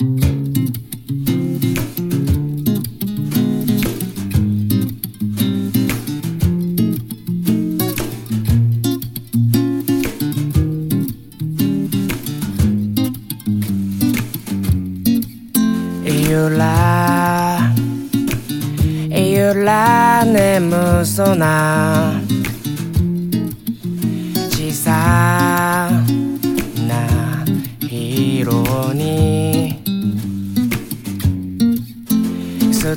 이유라 이유라 내 무서나.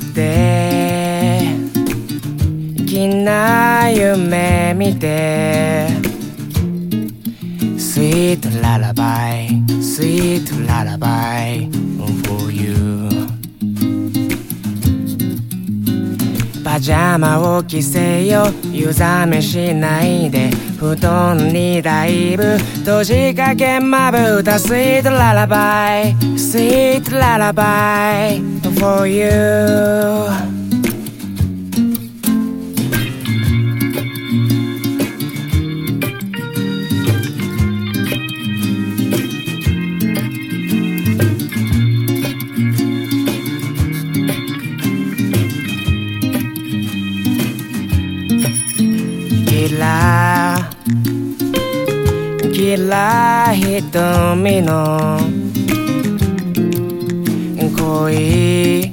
くてきな夢見てスイートララバイスイートララバイ for you パジャマを着せよ湯冷めしないで。布団にだいぶ閉じかけまぶた。Sweet lullaby, sweet lullaby for you キラ瞳の恋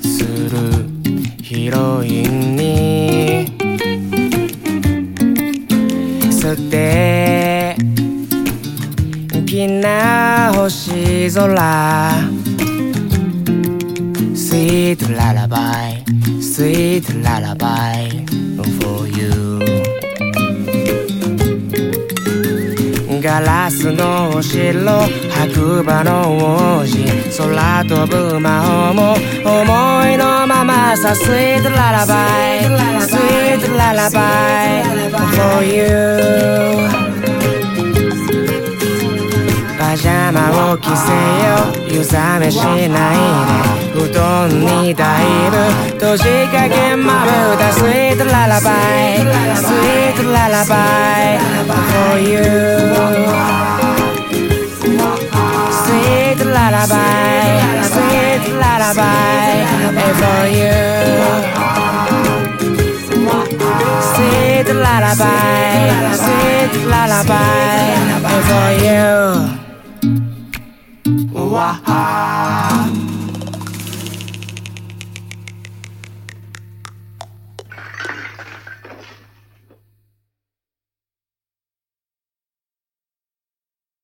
するヒロインに素敵な星空 Sweet lullaby, sweet lullaby for you ガラスのお城白馬の王子空飛ぶ魔法も思いのままさ Sweet lullaby, sweet lullaby for you パジャマを着せよ湯冷めしないで布団にだいぶ閉じかけまぶた Sweet lullaby Sweet lullaby for you the lullaby, sing the lullaby for you. Sing the lullaby, sing the lullaby for you.